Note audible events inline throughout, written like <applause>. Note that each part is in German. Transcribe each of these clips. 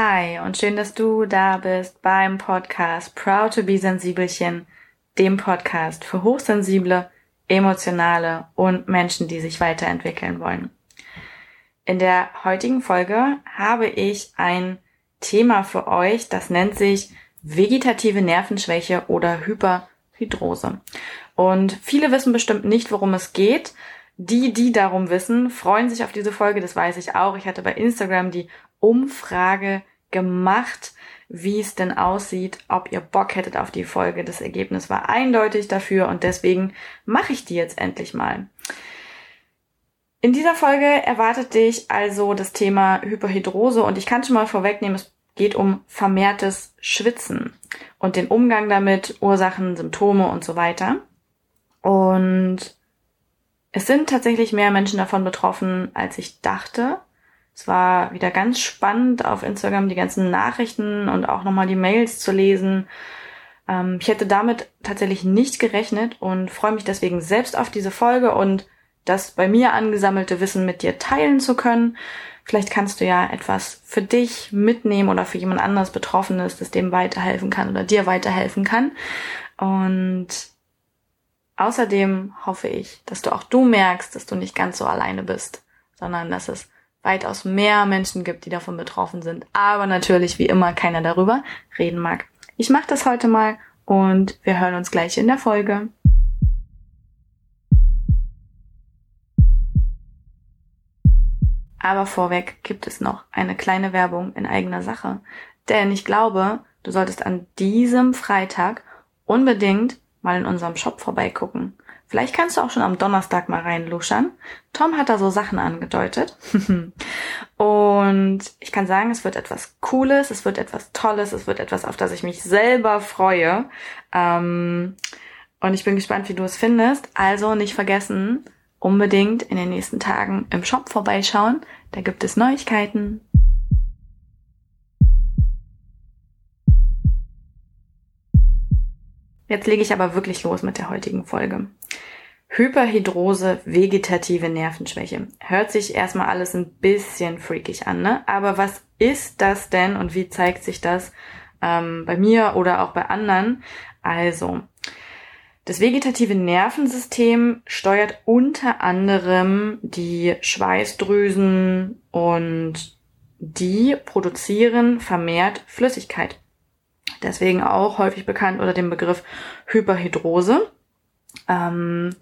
Hi und schön, dass du da bist beim Podcast Proud to be Sensibelchen, dem Podcast für hochsensible, emotionale und Menschen, die sich weiterentwickeln wollen. In der heutigen Folge habe ich ein Thema für euch, das nennt sich vegetative Nervenschwäche oder Hyperhydrose. Und viele wissen bestimmt nicht, worum es geht. Die, die darum wissen, freuen sich auf diese Folge, das weiß ich auch. Ich hatte bei Instagram die Umfrage gemacht, wie es denn aussieht, ob ihr Bock hättet auf die Folge. Das Ergebnis war eindeutig dafür und deswegen mache ich die jetzt endlich mal. In dieser Folge erwartet dich also das Thema Hyperhidrose und ich kann schon mal vorwegnehmen, es geht um vermehrtes Schwitzen und den Umgang damit, Ursachen, Symptome und so weiter. Und es sind tatsächlich mehr Menschen davon betroffen, als ich dachte. Es war wieder ganz spannend, auf Instagram die ganzen Nachrichten und auch nochmal die Mails zu lesen. Ähm, ich hätte damit tatsächlich nicht gerechnet und freue mich deswegen selbst auf diese Folge und das bei mir angesammelte Wissen mit dir teilen zu können. Vielleicht kannst du ja etwas für dich mitnehmen oder für jemand anderes Betroffenes, das dem weiterhelfen kann oder dir weiterhelfen kann. Und außerdem hoffe ich, dass du auch du merkst, dass du nicht ganz so alleine bist, sondern dass es weitaus mehr Menschen gibt, die davon betroffen sind, aber natürlich wie immer keiner darüber reden mag. Ich mache das heute mal und wir hören uns gleich in der Folge. Aber vorweg gibt es noch eine kleine Werbung in eigener Sache. Denn ich glaube, du solltest an diesem Freitag unbedingt mal in unserem Shop vorbeigucken. Vielleicht kannst du auch schon am Donnerstag mal reinluschern. Tom hat da so Sachen angedeutet. <laughs> und ich kann sagen, es wird etwas Cooles, es wird etwas Tolles, es wird etwas, auf das ich mich selber freue. Ähm, und ich bin gespannt, wie du es findest. Also nicht vergessen, unbedingt in den nächsten Tagen im Shop vorbeischauen. Da gibt es Neuigkeiten. Jetzt lege ich aber wirklich los mit der heutigen Folge. Hyperhidrose, vegetative Nervenschwäche. Hört sich erstmal alles ein bisschen freakig an, ne? Aber was ist das denn und wie zeigt sich das ähm, bei mir oder auch bei anderen? Also, das vegetative Nervensystem steuert unter anderem die Schweißdrüsen und die produzieren vermehrt Flüssigkeit. Deswegen auch häufig bekannt unter dem Begriff Hyperhidrose. Ähm,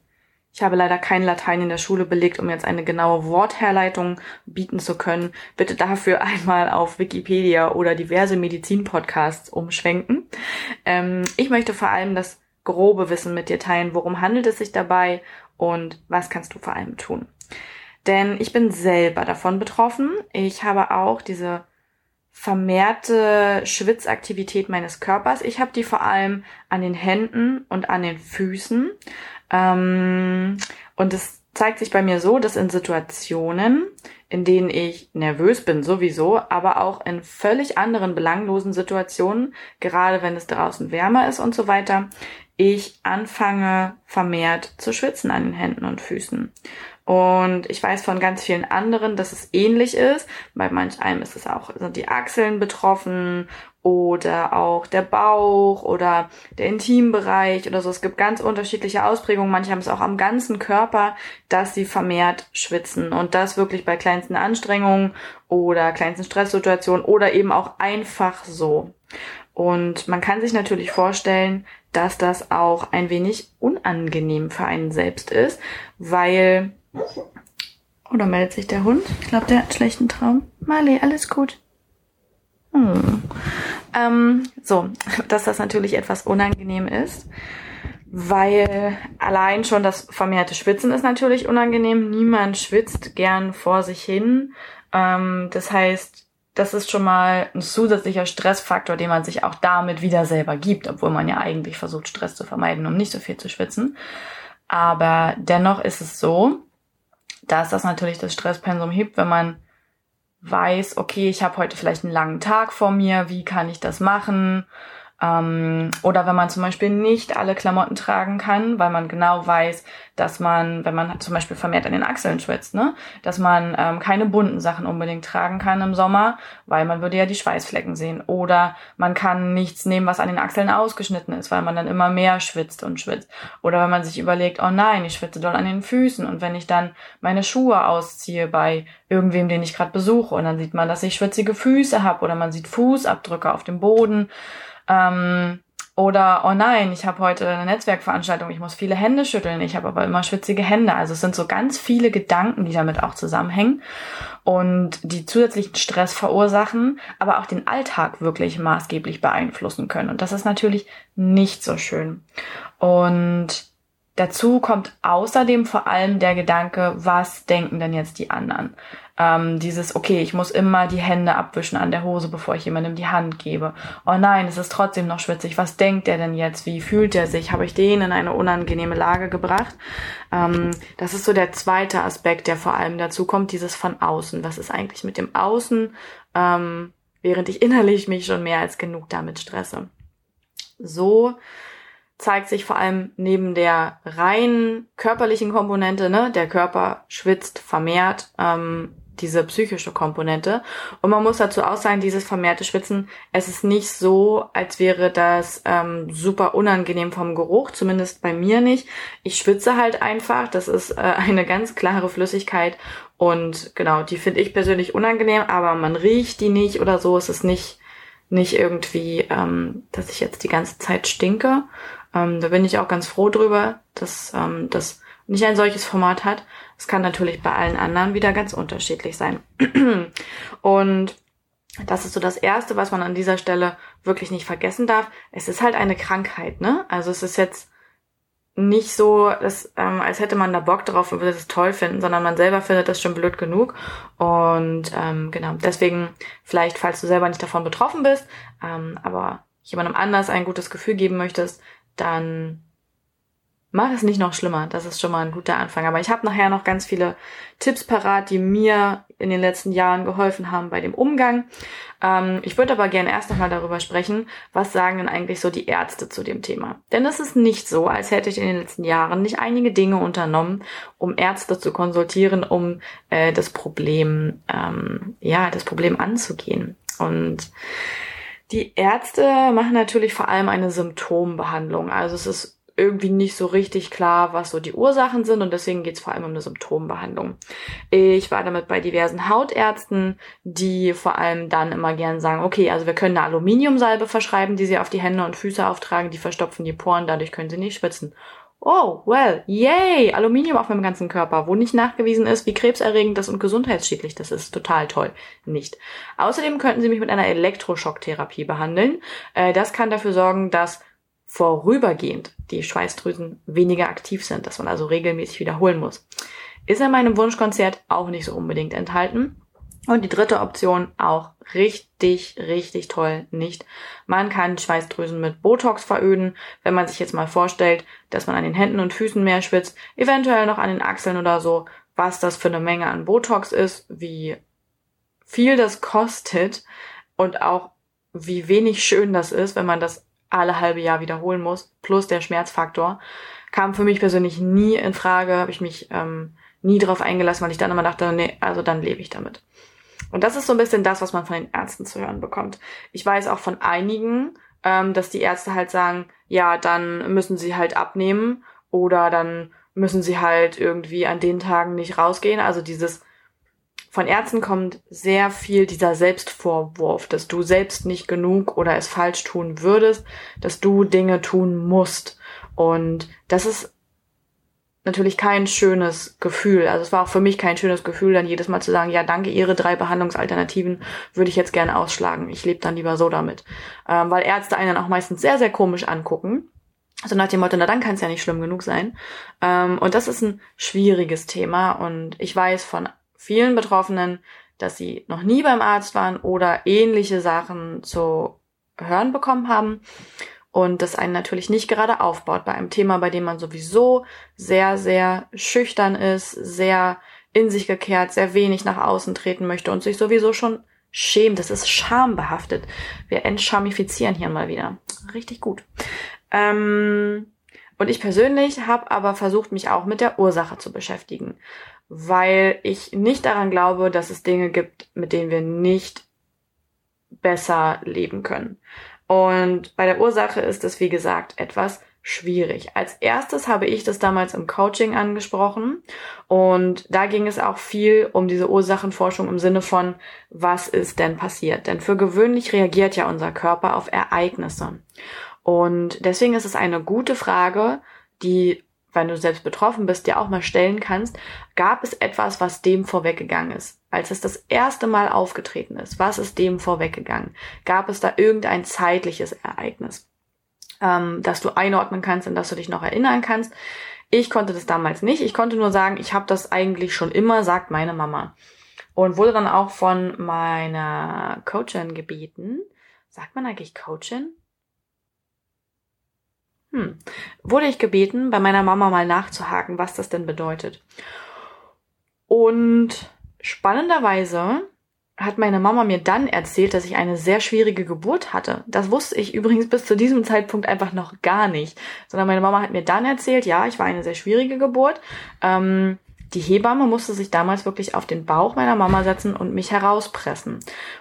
ich habe leider kein Latein in der Schule belegt, um jetzt eine genaue Wortherleitung bieten zu können. Bitte dafür <laughs> einmal auf Wikipedia oder diverse Medizin-Podcasts umschwenken. Ähm, ich möchte vor allem das grobe Wissen mit dir teilen. Worum handelt es sich dabei und was kannst du vor allem tun? Denn ich bin selber davon betroffen. Ich habe auch diese vermehrte Schwitzaktivität meines Körpers. Ich habe die vor allem an den Händen und an den Füßen. Ähm, und es zeigt sich bei mir so, dass in Situationen, in denen ich nervös bin sowieso, aber auch in völlig anderen belanglosen Situationen, gerade wenn es draußen wärmer ist und so weiter, ich anfange vermehrt zu schwitzen an den Händen und Füßen. Und ich weiß von ganz vielen anderen, dass es ähnlich ist. Bei manch einem ist es auch, sind die Achseln betroffen oder auch der Bauch oder der Intimbereich oder so. Es gibt ganz unterschiedliche Ausprägungen. Manche haben es auch am ganzen Körper, dass sie vermehrt schwitzen und das wirklich bei kleinsten Anstrengungen oder kleinsten Stresssituationen oder eben auch einfach so. Und man kann sich natürlich vorstellen, dass das auch ein wenig unangenehm für einen selbst ist, weil oder meldet sich der Hund? Ich glaube, der hat einen schlechten Traum. Marley, alles gut. Hm. Ähm, so, <laughs> dass das natürlich etwas unangenehm ist, weil allein schon das vermehrte Schwitzen ist natürlich unangenehm. Niemand schwitzt gern vor sich hin. Ähm, das heißt, das ist schon mal ein zusätzlicher Stressfaktor, den man sich auch damit wieder selber gibt, obwohl man ja eigentlich versucht, Stress zu vermeiden, um nicht so viel zu schwitzen. Aber dennoch ist es so, dass das natürlich das Stresspensum hebt, wenn man weiß, okay, ich habe heute vielleicht einen langen Tag vor mir, wie kann ich das machen? Ähm, oder wenn man zum Beispiel nicht alle Klamotten tragen kann, weil man genau weiß, dass man, wenn man zum Beispiel vermehrt an den Achseln schwitzt, ne, dass man ähm, keine bunten Sachen unbedingt tragen kann im Sommer, weil man würde ja die Schweißflecken sehen. Oder man kann nichts nehmen, was an den Achseln ausgeschnitten ist, weil man dann immer mehr schwitzt und schwitzt. Oder wenn man sich überlegt, oh nein, ich schwitze doll an den Füßen und wenn ich dann meine Schuhe ausziehe bei irgendwem, den ich gerade besuche und dann sieht man, dass ich schwitzige Füße habe oder man sieht Fußabdrücke auf dem Boden ähm, oder, oh nein, ich habe heute eine Netzwerkveranstaltung, ich muss viele Hände schütteln, ich habe aber immer schwitzige Hände. Also es sind so ganz viele Gedanken, die damit auch zusammenhängen und die zusätzlichen Stress verursachen, aber auch den Alltag wirklich maßgeblich beeinflussen können. Und das ist natürlich nicht so schön. Und dazu kommt außerdem vor allem der Gedanke, was denken denn jetzt die anderen? Ähm, dieses, okay, ich muss immer die Hände abwischen an der Hose, bevor ich jemandem die Hand gebe. Oh nein, es ist trotzdem noch schwitzig. Was denkt der denn jetzt? Wie fühlt er sich? Habe ich den in eine unangenehme Lage gebracht? Ähm, das ist so der zweite Aspekt, der vor allem dazu kommt, dieses von außen. Was ist eigentlich mit dem Außen? Ähm, während ich innerlich mich schon mehr als genug damit stresse. So zeigt sich vor allem neben der rein körperlichen Komponente, ne, der Körper schwitzt vermehrt, ähm, diese psychische Komponente. Und man muss dazu auch sagen, dieses vermehrte Schwitzen, es ist nicht so, als wäre das ähm, super unangenehm vom Geruch, zumindest bei mir nicht. Ich schwitze halt einfach, das ist äh, <laughs> eine ganz klare Flüssigkeit und genau, die finde ich persönlich unangenehm, aber man riecht die nicht oder so. Es ist nicht, nicht irgendwie, ähm, dass ich jetzt die ganze Zeit stinke. Ähm, da bin ich auch ganz froh drüber, dass ähm, das nicht ein solches Format hat. Es kann natürlich bei allen anderen wieder ganz unterschiedlich sein. <clears throat> Und das ist so das Erste, was man an dieser Stelle wirklich nicht vergessen darf. Es ist halt eine Krankheit, ne? Also es ist jetzt nicht so, dass, ähm, als hätte man da Bock drauf und würde es toll finden, sondern man selber findet das schon blöd genug. Und ähm, genau, deswegen vielleicht, falls du selber nicht davon betroffen bist, ähm, aber jemandem anders ein gutes Gefühl geben möchtest, dann mach es nicht noch schlimmer. Das ist schon mal ein guter Anfang. Aber ich habe nachher noch ganz viele Tipps parat, die mir in den letzten Jahren geholfen haben bei dem Umgang. Ähm, ich würde aber gerne erst nochmal darüber sprechen, was sagen denn eigentlich so die Ärzte zu dem Thema. Denn es ist nicht so, als hätte ich in den letzten Jahren nicht einige Dinge unternommen, um Ärzte zu konsultieren, um äh, das Problem, ähm, ja, das Problem anzugehen. Und die Ärzte machen natürlich vor allem eine Symptombehandlung. Also es ist irgendwie nicht so richtig klar, was so die Ursachen sind und deswegen geht es vor allem um eine Symptombehandlung. Ich war damit bei diversen Hautärzten, die vor allem dann immer gern sagen, okay, also wir können eine Aluminiumsalbe verschreiben, die sie auf die Hände und Füße auftragen, die verstopfen die Poren, dadurch können sie nicht schwitzen. Oh, well, yay, Aluminium auf meinem ganzen Körper, wo nicht nachgewiesen ist, wie krebserregend das und gesundheitsschädlich das ist. Total toll. Nicht. Außerdem könnten Sie mich mit einer Elektroschocktherapie behandeln. Äh, das kann dafür sorgen, dass vorübergehend die Schweißdrüsen weniger aktiv sind, dass man also regelmäßig wiederholen muss. Ist in meinem Wunschkonzert auch nicht so unbedingt enthalten. Und die dritte Option auch richtig, richtig toll nicht. Man kann Schweißdrüsen mit Botox veröden. Wenn man sich jetzt mal vorstellt, dass man an den Händen und Füßen mehr schwitzt, eventuell noch an den Achseln oder so, was das für eine Menge an Botox ist, wie viel das kostet und auch wie wenig schön das ist, wenn man das alle halbe Jahr wiederholen muss, plus der Schmerzfaktor, kam für mich persönlich nie in Frage, habe ich mich ähm, nie drauf eingelassen, weil ich dann immer dachte, nee, also dann lebe ich damit. Und das ist so ein bisschen das, was man von den Ärzten zu hören bekommt. Ich weiß auch von einigen, ähm, dass die Ärzte halt sagen, ja, dann müssen sie halt abnehmen oder dann müssen sie halt irgendwie an den Tagen nicht rausgehen. Also dieses von Ärzten kommt sehr viel dieser Selbstvorwurf, dass du selbst nicht genug oder es falsch tun würdest, dass du Dinge tun musst. Und das ist natürlich kein schönes Gefühl. Also es war auch für mich kein schönes Gefühl, dann jedes Mal zu sagen, ja, danke, Ihre drei Behandlungsalternativen würde ich jetzt gerne ausschlagen. Ich lebe dann lieber so damit. Ähm, weil Ärzte einen auch meistens sehr, sehr komisch angucken. Also nach dem Motto, na dann kann es ja nicht schlimm genug sein. Ähm, und das ist ein schwieriges Thema. Und ich weiß von vielen Betroffenen, dass sie noch nie beim Arzt waren oder ähnliche Sachen zu hören bekommen haben und das einen natürlich nicht gerade aufbaut bei einem Thema, bei dem man sowieso sehr, sehr schüchtern ist, sehr in sich gekehrt, sehr wenig nach außen treten möchte und sich sowieso schon schämt. Das ist schambehaftet. Wir entschamifizieren hier mal wieder. Richtig gut. Ähm, und ich persönlich habe aber versucht, mich auch mit der Ursache zu beschäftigen, weil ich nicht daran glaube, dass es Dinge gibt, mit denen wir nicht besser leben können. Und bei der Ursache ist es, wie gesagt, etwas schwierig. Als erstes habe ich das damals im Coaching angesprochen und da ging es auch viel um diese Ursachenforschung im Sinne von, was ist denn passiert? Denn für gewöhnlich reagiert ja unser Körper auf Ereignisse. Und deswegen ist es eine gute Frage, die, wenn du selbst betroffen bist, dir auch mal stellen kannst, gab es etwas, was dem vorweggegangen ist? Als es das erste Mal aufgetreten ist, was ist dem vorweggegangen? Gab es da irgendein zeitliches Ereignis? ähm, dass du einordnen kannst und dass du dich noch erinnern kannst. Ich konnte das damals nicht. Ich konnte nur sagen, ich habe das eigentlich schon immer, sagt meine Mama. Und wurde dann auch von meiner Coachin gebeten. Sagt man eigentlich Coachin? Hm. Wurde ich gebeten, bei meiner Mama mal nachzuhaken, was das denn bedeutet. Und spannenderweise hat meine Mama mir dann erzählt, dass ich eine sehr schwierige Geburt hatte. Das wusste ich übrigens bis zu diesem Zeitpunkt einfach noch gar nicht. Sondern meine Mama hat mir dann erzählt, ja, ich war eine sehr schwierige Geburt. Ähm, die Hebamme musste sich damals wirklich auf den Bauch meiner Mama setzen und mich herauspressen.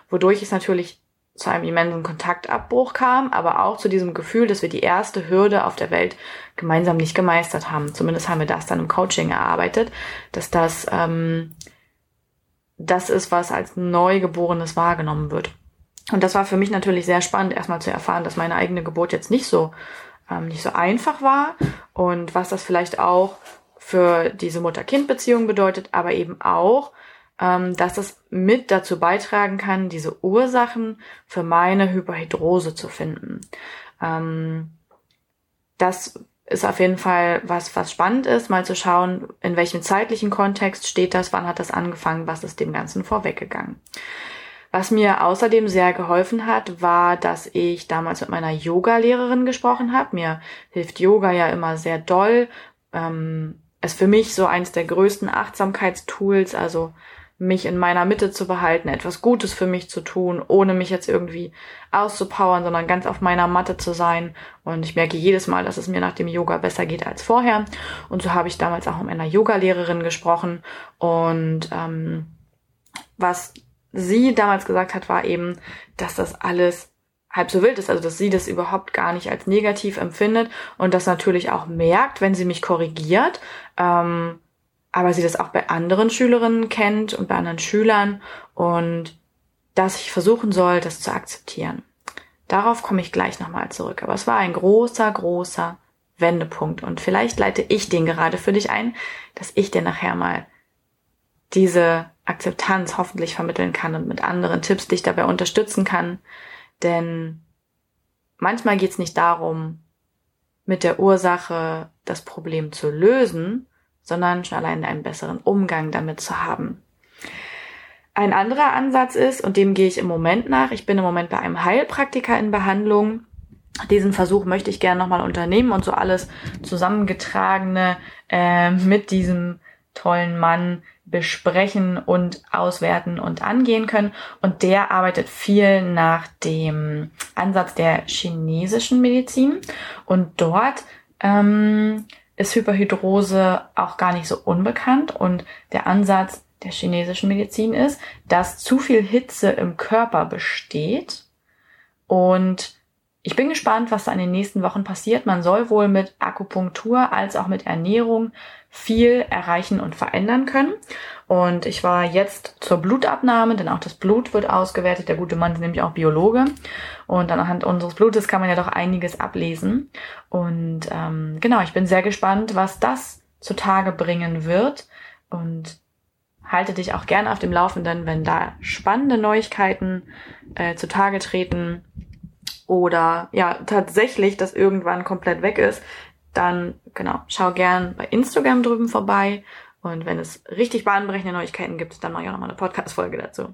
Wodurch es natürlich zu einem immensen Kontaktabbruch kam, aber auch zu diesem Gefühl, dass wir die erste Hürde auf der Welt gemeinsam nicht gemeistert haben. Zumindest haben wir das dann im Coaching erarbeitet, dass das ähm, das ist, was als Neugeborenes wahrgenommen wird. Und das war für mich natürlich sehr spannend, erstmal zu erfahren, dass meine eigene Geburt jetzt nicht so, ähm, nicht so einfach war und was das vielleicht auch für diese Mutter-Kind-Beziehung bedeutet, aber eben auch, ähm, dass es mit dazu beitragen kann, diese Ursachen für meine Hyperhidrose zu finden. Ähm, das ist auf jeden Fall was, was spannend ist, mal zu schauen, in welchem zeitlichen Kontext steht das, wann hat das angefangen, was ist dem Ganzen vorweggegangen. Was mir außerdem sehr geholfen hat, war, dass ich damals mit meiner Yoga-Lehrerin gesprochen habe. Mir hilft Yoga ja immer sehr doll. Ähm, ist für mich so eins der größten Achtsamkeitstools, also mich in meiner Mitte zu behalten, etwas Gutes für mich zu tun, ohne mich jetzt irgendwie auszupowern, sondern ganz auf meiner Matte zu sein. Und ich merke jedes Mal, dass es mir nach dem Yoga besser geht als vorher. Und so habe ich damals auch mit einer Yoga-Lehrerin gesprochen. Und ähm, was sie damals gesagt hat, war eben, dass das alles halb so wild ist, also dass sie das überhaupt gar nicht als negativ empfindet und das natürlich auch merkt, wenn sie mich korrigiert. Ähm, aber sie das auch bei anderen Schülerinnen kennt und bei anderen Schülern und dass ich versuchen soll, das zu akzeptieren. Darauf komme ich gleich nochmal zurück. Aber es war ein großer, großer Wendepunkt und vielleicht leite ich den gerade für dich ein, dass ich dir nachher mal diese Akzeptanz hoffentlich vermitteln kann und mit anderen Tipps dich dabei unterstützen kann. Denn manchmal geht es nicht darum, mit der Ursache das Problem zu lösen, sondern schon allein einen besseren Umgang damit zu haben. Ein anderer Ansatz ist, und dem gehe ich im Moment nach, ich bin im Moment bei einem Heilpraktiker in Behandlung. Diesen Versuch möchte ich gerne nochmal unternehmen und so alles zusammengetragene äh, mit diesem tollen Mann besprechen und auswerten und angehen können. Und der arbeitet viel nach dem Ansatz der chinesischen Medizin. Und dort ähm, ist Hyperhidrose auch gar nicht so unbekannt und der Ansatz der chinesischen Medizin ist, dass zu viel Hitze im Körper besteht und ich bin gespannt, was da in den nächsten Wochen passiert. Man soll wohl mit Akupunktur als auch mit Ernährung viel erreichen und verändern können. Und ich war jetzt zur Blutabnahme, denn auch das Blut wird ausgewertet. Der gute Mann ist nämlich auch Biologe. Und anhand unseres Blutes kann man ja doch einiges ablesen. Und ähm, genau, ich bin sehr gespannt, was das zutage bringen wird. Und halte dich auch gerne auf dem Laufenden, wenn da spannende Neuigkeiten äh, zutage treten oder ja tatsächlich das irgendwann komplett weg ist, dann genau, schau gern bei Instagram drüben vorbei. Und wenn es richtig bahnbrechende Neuigkeiten gibt, dann mache ich auch nochmal eine Podcast-Folge dazu.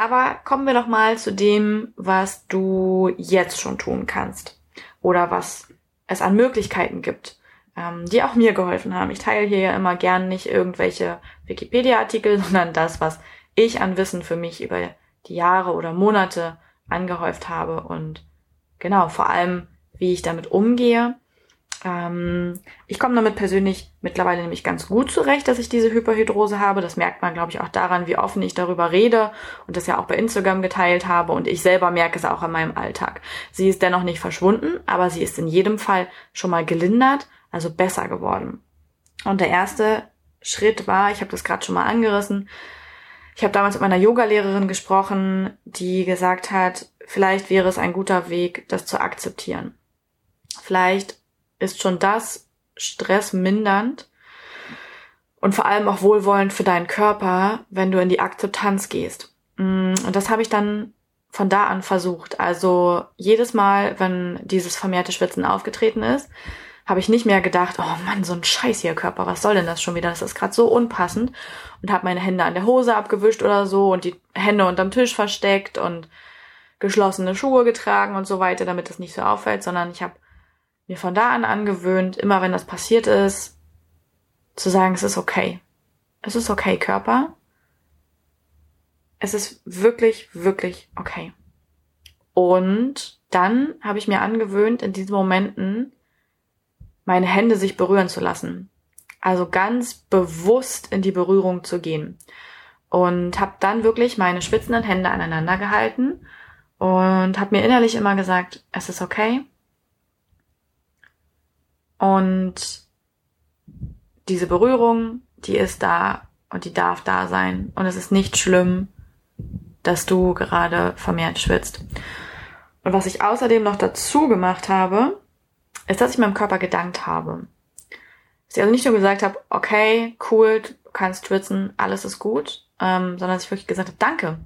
Aber kommen wir doch mal zu dem, was du jetzt schon tun kannst. Oder was es an Möglichkeiten gibt, ähm, die auch mir geholfen haben. Ich teile hier ja immer gern nicht irgendwelche Wikipedia-Artikel, <laughs> sondern das, was ich an Wissen für mich über die Jahre oder Monate angehäuft habe und genau, vor allem, wie ich damit umgehe ähm, ich komme damit persönlich mittlerweile nämlich ganz gut zurecht, dass ich diese Hyperhidrose habe. Das merkt man, glaube ich, auch daran, wie offen ich darüber rede und das ja auch bei Instagram geteilt habe. Und ich selber merke es auch in meinem Alltag. Sie ist dennoch nicht verschwunden, aber sie ist in jedem Fall schon mal gelindert, also besser geworden. Und der erste Schritt war, ich habe das gerade schon mal angerissen, ich habe damals mit meiner Yogalehrerin gesprochen, die gesagt hat, vielleicht wäre es ein guter Weg, das zu akzeptieren. Vielleicht ist schon das stressmindernd und vor allem auch wohlwollend für deinen Körper, wenn du in die Akzeptanz gehst. Mm, und das habe ich dann von da an versucht. Also jedes Mal, wenn dieses vermehrte Schwitzen aufgetreten ist, habe ich nicht mehr gedacht, oh Mann, so ein Scheiß hier Körper, was soll denn das schon wieder? Das ist gerade so unpassend und habe meine Hände an der Hose abgewischt oder so und die Hände unterm Tisch versteckt und geschlossene Schuhe getragen und so weiter, damit das nicht so auffällt, sondern ich habe mir von da an angewöhnt, immer wenn das passiert ist, zu sagen, es ist okay. Es ist okay, Körper. Es ist wirklich, wirklich okay. Und dann habe ich mir angewöhnt, in diesen Momenten meine Hände sich berühren zu lassen. Also ganz bewusst in die Berührung zu gehen. Und habe dann wirklich meine schwitzenden Hände aneinander gehalten und habe mir innerlich immer gesagt, es ist okay, und diese Berührung, die ist da und die darf da sein. Und es ist nicht schlimm, dass du gerade vermehrt schwitzt. Und was ich außerdem noch dazu gemacht habe, ist, dass ich meinem Körper gedankt habe. Dass ich also nicht nur gesagt habe, okay, cool, du kannst schwitzen, alles ist gut, ähm, sondern dass ich wirklich gesagt habe, danke.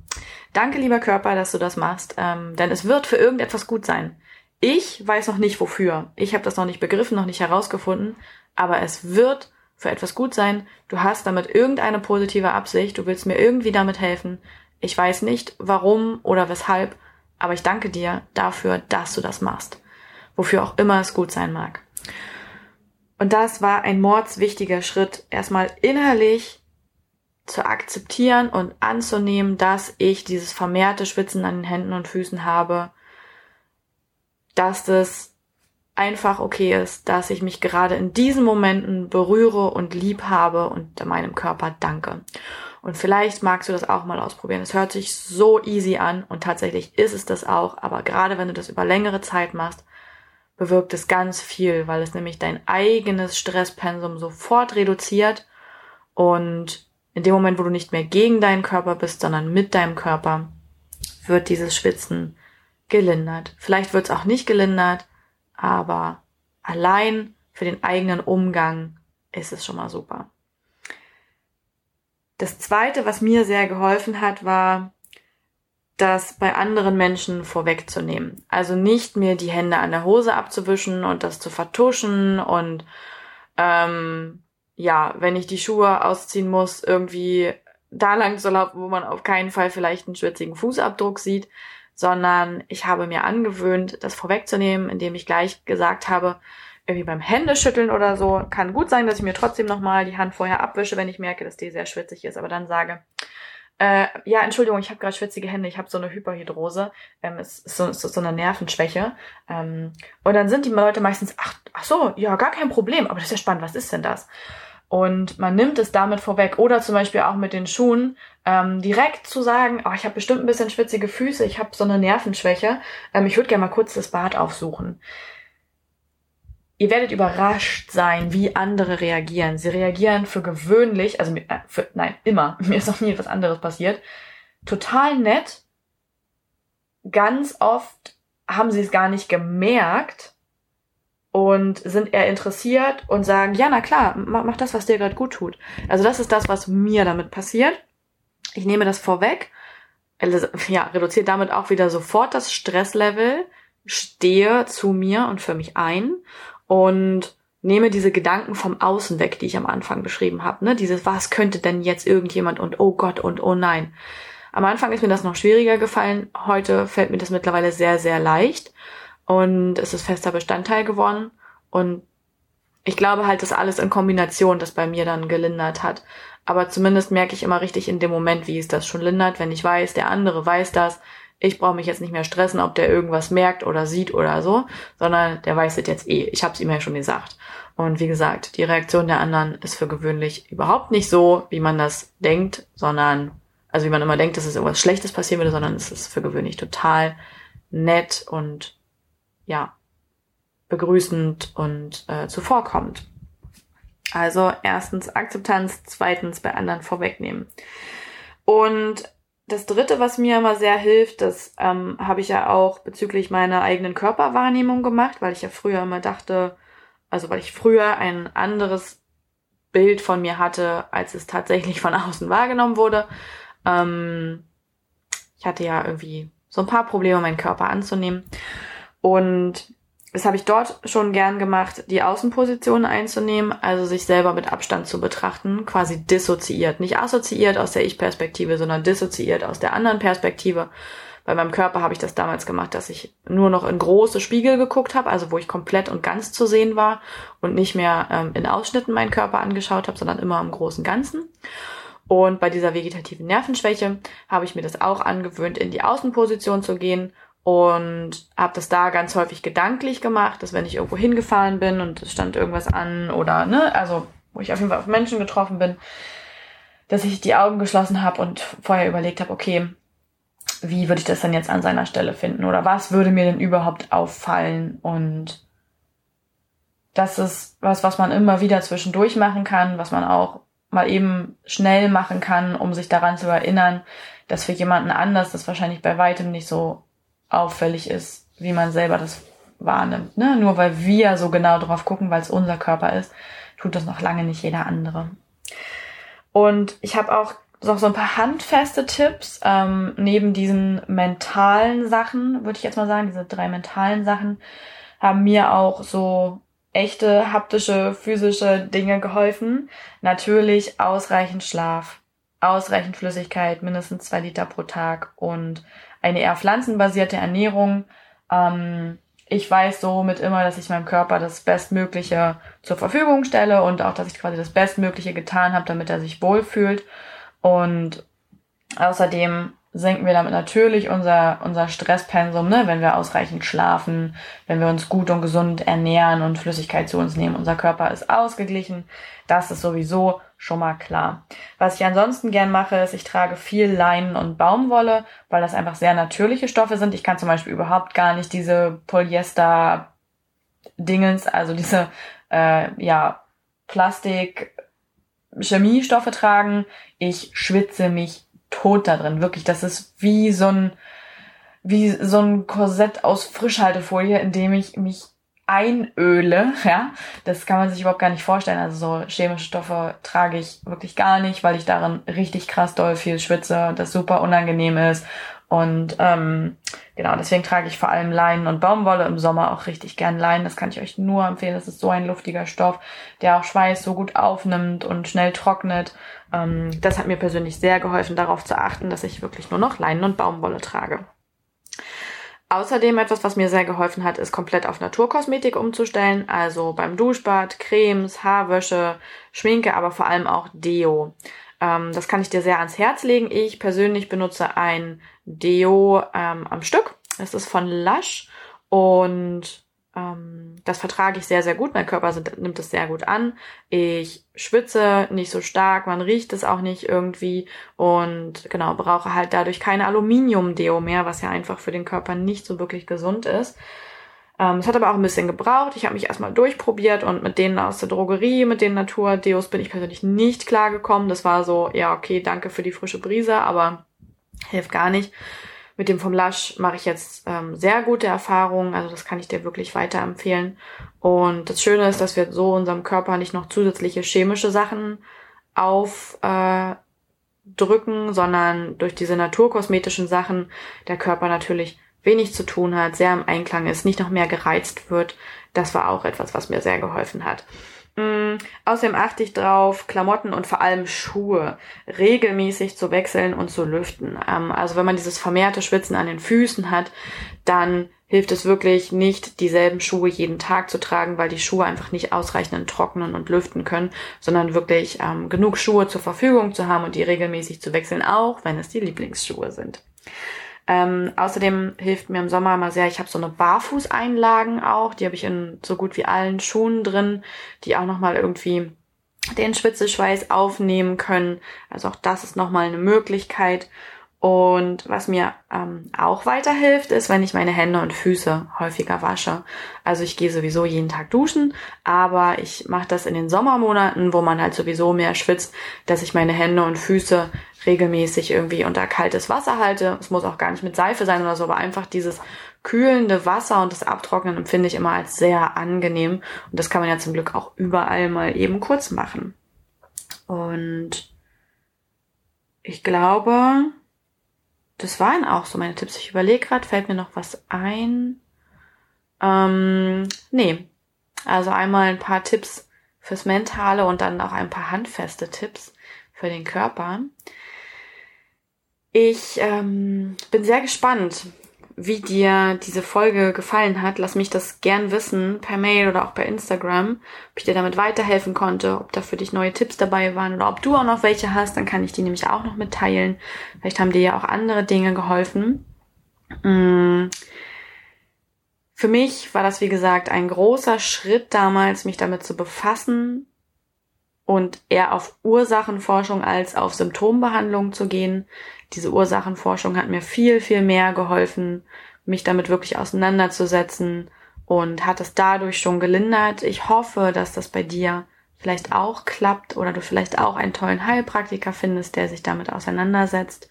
Danke, lieber Körper, dass du das machst. Ähm, denn es wird für irgendetwas gut sein. Ich weiß noch nicht wofür. Ich habe das noch nicht begriffen, noch nicht herausgefunden, aber es wird für etwas gut sein. Du hast damit irgendeine positive Absicht, du willst mir irgendwie damit helfen. Ich weiß nicht, warum oder weshalb, aber ich danke dir dafür, dass du das machst. Wofür auch immer es gut sein mag. Und das war ein mordswichtiger Schritt, erstmal innerlich zu akzeptieren und anzunehmen, dass ich dieses vermehrte Schwitzen an den Händen und Füßen habe dass das einfach okay ist, dass ich mich gerade in diesen Momenten berühre und lieb habe und meinem Körper danke. Und vielleicht magst du das auch mal ausprobieren. Es hört sich so easy an und tatsächlich ist es das auch, aber gerade wenn du das über längere Zeit machst, bewirkt es ganz viel, weil es nämlich dein eigenes Stresspensum sofort reduziert und in dem Moment, wo du nicht mehr gegen deinen Körper bist, sondern mit deinem Körper, wird dieses Schwitzen gelindert. Vielleicht wird es auch nicht gelindert, aber allein für den eigenen Umgang ist es schon mal super. Das zweite, was mir sehr geholfen hat, war, das bei anderen Menschen vorwegzunehmen. Also nicht mir die Hände an der Hose abzuwischen und das zu vertuschen und ähm, ja, wenn ich die Schuhe ausziehen muss, irgendwie da lang zu laufen, wo man auf keinen Fall vielleicht einen schwitzigen Fußabdruck sieht, sondern ich habe mir angewöhnt, das vorwegzunehmen, indem ich gleich gesagt habe, irgendwie beim Händeschütteln oder so, kann gut sein, dass ich mir trotzdem nochmal die Hand vorher abwische, wenn ich merke, dass die sehr schwitzig ist, aber dann sage, äh, ja, Entschuldigung, ich habe gerade schwitzige Hände, ich habe so eine Hyperhidrose, ähm, es ist so, ist so eine Nervenschwäche. Ähm, und dann sind die Leute meistens, ach, ach so, ja, gar kein Problem, aber das ist ja spannend, was ist denn das? Und man nimmt es damit vorweg. Oder zum Beispiel auch mit den Schuhen, ähm, direkt zu sagen, oh, ich habe bestimmt ein bisschen schwitzige Füße, ich habe so eine Nervenschwäche, ähm, ich würde gerne mal kurz das Bad aufsuchen. Ihr werdet überrascht sein, wie andere reagieren. Sie reagieren für gewöhnlich, also äh, für, nein, immer, <laughs> mir ist noch nie etwas anderes passiert, total nett. Ganz oft haben sie es gar nicht gemerkt, und sind eher interessiert und sagen, ja, na klar, mach, das, was dir gerade gut tut. Also das ist das, was mir damit passiert. Ich nehme das vorweg, ja, reduziere damit auch wieder sofort das Stresslevel, stehe zu mir und für mich ein und nehme diese Gedanken vom Außen weg, die ich am Anfang beschrieben habe. Ne? Dieses, was könnte denn jetzt irgendjemand und oh Gott und oh nein. Am Anfang ist mir das noch schwieriger gefallen. Heute fällt mir das mittlerweile sehr, sehr leicht. Und es ist fester Bestandteil geworden. Und ich glaube halt, dass alles in Kombination das bei mir dann gelindert hat. Aber zumindest merke ich immer richtig in dem Moment, wie es das schon lindert, wenn ich weiß, der andere weiß das. Ich brauche mich jetzt nicht mehr stressen, ob der irgendwas merkt oder sieht oder so, sondern der weiß es jetzt eh. Ich habe es ihm ja schon gesagt. Und wie gesagt, die Reaktion der anderen ist für gewöhnlich überhaupt nicht so, wie man das denkt, sondern, also wie man immer denkt, dass es irgendwas Schlechtes passieren würde, sondern es ist für gewöhnlich total nett und ja, begrüßend und äh, zuvorkommend. Also erstens Akzeptanz, zweitens bei anderen vorwegnehmen. Und das Dritte, was mir immer sehr hilft, das ähm, habe ich ja auch bezüglich meiner eigenen Körperwahrnehmung gemacht, weil ich ja früher immer dachte, also weil ich früher ein anderes Bild von mir hatte, als es tatsächlich von <laughs> außen wahrgenommen wurde. Ähm, ich hatte ja irgendwie so ein paar Probleme, meinen Körper anzunehmen. Und das habe ich dort schon gern gemacht, die Außenposition einzunehmen, also sich selber mit Abstand zu betrachten, quasi dissoziiert. Nicht assoziiert aus der Ich-Perspektive, sondern dissoziiert aus der anderen Perspektive. Bei meinem Körper habe ich das damals gemacht, dass ich nur noch in große Spiegel geguckt habe, also wo ich komplett und ganz zu sehen war und nicht mehr ähm, in Ausschnitten meinen Körper angeschaut habe, sondern immer im großen Ganzen. Und bei dieser vegetativen Nervenschwäche habe ich mir das auch angewöhnt, in die Außenposition zu gehen und habe das da ganz häufig gedanklich gemacht, dass wenn ich irgendwo hingefahren bin und es stand irgendwas an oder ne, also wo ich auf jeden Fall auf Menschen getroffen bin, dass ich die Augen geschlossen habe und vorher überlegt habe, okay, wie würde ich das denn jetzt an seiner Stelle finden? Oder was würde mir denn überhaupt auffallen? Und das ist was, was man immer wieder zwischendurch machen kann, was man auch mal eben schnell machen kann, um sich daran zu erinnern, dass für jemanden anders das wahrscheinlich bei weitem nicht so auffällig ist, wie man selber das wahrnimmt. Ne? Nur weil wir so genau drauf gucken, weil es unser Körper ist, tut das noch lange nicht jeder andere. Und ich habe auch noch so ein paar handfeste Tipps ähm, neben diesen mentalen Sachen, würde ich jetzt mal sagen, diese drei mentalen Sachen haben mir auch so echte haptische, physische Dinge geholfen. Natürlich ausreichend Schlaf, ausreichend Flüssigkeit, mindestens zwei Liter pro Tag und eine eher pflanzenbasierte Ernährung. Ähm, ich weiß somit immer, dass ich meinem Körper das Bestmögliche zur Verfügung stelle und auch, dass ich quasi das Bestmögliche getan habe, damit er sich wohlfühlt. Und außerdem senken wir damit natürlich unser, unser Stresspensum, ne? wenn wir ausreichend schlafen, wenn wir uns gut und gesund ernähren und Flüssigkeit zu uns nehmen. Unser Körper ist ausgeglichen. Das ist sowieso schon mal klar. Was ich ansonsten gern mache, ist, ich trage viel Leinen und Baumwolle, weil das einfach sehr natürliche Stoffe sind. Ich kann zum Beispiel überhaupt gar nicht diese Polyester Dingens, also diese äh, ja Plastik Chemiestoffe tragen. Ich schwitze mich tot da drin. Wirklich, das ist wie so ein, wie so ein Korsett aus Frischhaltefolie, in dem ich mich einöle, <laughs> ja. Das kann man sich überhaupt gar nicht vorstellen. Also so chemische Stoffe trage ich wirklich gar nicht, weil ich darin richtig krass doll viel schwitze, das super unangenehm ist. Und ähm, genau, deswegen trage ich vor allem Leinen und Baumwolle im Sommer auch richtig gern Leinen. Das kann ich euch nur empfehlen. Das ist so ein luftiger Stoff, der auch Schweiß so gut aufnimmt und schnell trocknet. Ähm, das hat mir persönlich sehr geholfen, darauf zu achten, dass ich wirklich nur noch Leinen und Baumwolle trage. Außerdem etwas, was mir sehr geholfen hat, ist komplett auf Naturkosmetik umzustellen. Also beim Duschbad, Cremes, Haarwäsche, Schminke, aber vor allem auch Deo. Ähm, das kann ich dir sehr ans Herz legen. Ich persönlich benutze ein Deo ähm, am Stück. Es ist von Lush und ähm, das vertrage ich sehr, sehr gut. Mein Körper sind, nimmt es sehr gut an. Ich schwitze nicht so stark, man riecht es auch nicht irgendwie und genau, brauche halt dadurch keine Aluminium-Deo mehr, was ja einfach für den Körper nicht so wirklich gesund ist. Ähm, es hat aber auch ein bisschen gebraucht. Ich habe mich erstmal durchprobiert und mit denen aus der Drogerie, mit den Natur-Deos bin ich persönlich nicht klargekommen. Das war so, ja, okay, danke für die frische Brise, aber hilft gar nicht. Mit dem vom Lush mache ich jetzt ähm, sehr gute Erfahrungen, also das kann ich dir wirklich weiterempfehlen. Und das Schöne ist, dass wir so unserem Körper nicht noch zusätzliche chemische Sachen aufdrücken, äh, sondern durch diese naturkosmetischen Sachen der Körper natürlich wenig zu tun hat, sehr im Einklang ist, nicht noch mehr gereizt wird. Das war auch etwas, was mir sehr geholfen hat. Mm, außerdem achte ich drauf, Klamotten und vor allem Schuhe regelmäßig zu wechseln und zu lüften. Ähm, also wenn man dieses vermehrte Schwitzen an den Füßen hat, dann hilft es wirklich nicht, dieselben Schuhe jeden Tag zu tragen, weil die Schuhe einfach nicht ausreichend trocknen und lüften können, sondern wirklich ähm, genug Schuhe zur Verfügung zu haben und die regelmäßig zu wechseln, auch wenn es die Lieblingsschuhe sind. Ähm, außerdem hilft mir im Sommer mal sehr, ich habe so eine Barfußeinlagen auch, die habe ich in so gut wie allen Schuhen drin, die auch nochmal irgendwie den Schwitzeschweiß aufnehmen können. Also auch das ist nochmal eine Möglichkeit. Und was mir ähm, auch weiterhilft, ist, wenn ich meine Hände und Füße häufiger wasche. Also ich gehe sowieso jeden Tag duschen, aber ich mache das in den Sommermonaten, wo man halt sowieso mehr schwitzt, dass ich meine Hände und Füße regelmäßig irgendwie unter kaltes Wasser halte. Es muss auch gar nicht mit Seife sein oder so, aber einfach dieses kühlende Wasser und das Abtrocknen empfinde ich immer als sehr angenehm. Und das kann man ja zum Glück auch überall mal eben kurz machen. Und ich glaube, das waren auch so meine Tipps. Ich überlege gerade, fällt mir noch was ein? Ähm, nee. Also einmal ein paar Tipps fürs Mentale und dann auch ein paar handfeste Tipps für den Körper. Ich ähm, bin sehr gespannt, wie dir diese Folge gefallen hat. Lass mich das gern wissen, per Mail oder auch per Instagram, ob ich dir damit weiterhelfen konnte, ob da für dich neue Tipps dabei waren oder ob du auch noch welche hast, dann kann ich die nämlich auch noch mitteilen. Vielleicht haben dir ja auch andere Dinge geholfen. Mm. Für mich war das, wie gesagt, ein großer Schritt damals, mich damit zu befassen und eher auf Ursachenforschung als auf Symptombehandlung zu gehen. Diese Ursachenforschung hat mir viel, viel mehr geholfen, mich damit wirklich auseinanderzusetzen und hat es dadurch schon gelindert. Ich hoffe, dass das bei dir vielleicht auch klappt oder du vielleicht auch einen tollen Heilpraktiker findest, der sich damit auseinandersetzt.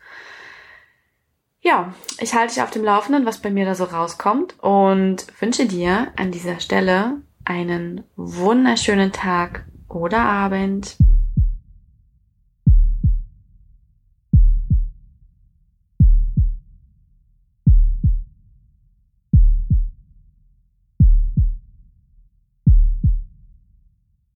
Ja, ich halte dich auf dem Laufenden, was bei mir da so rauskommt und wünsche dir an dieser Stelle einen wunderschönen Tag oder Abend.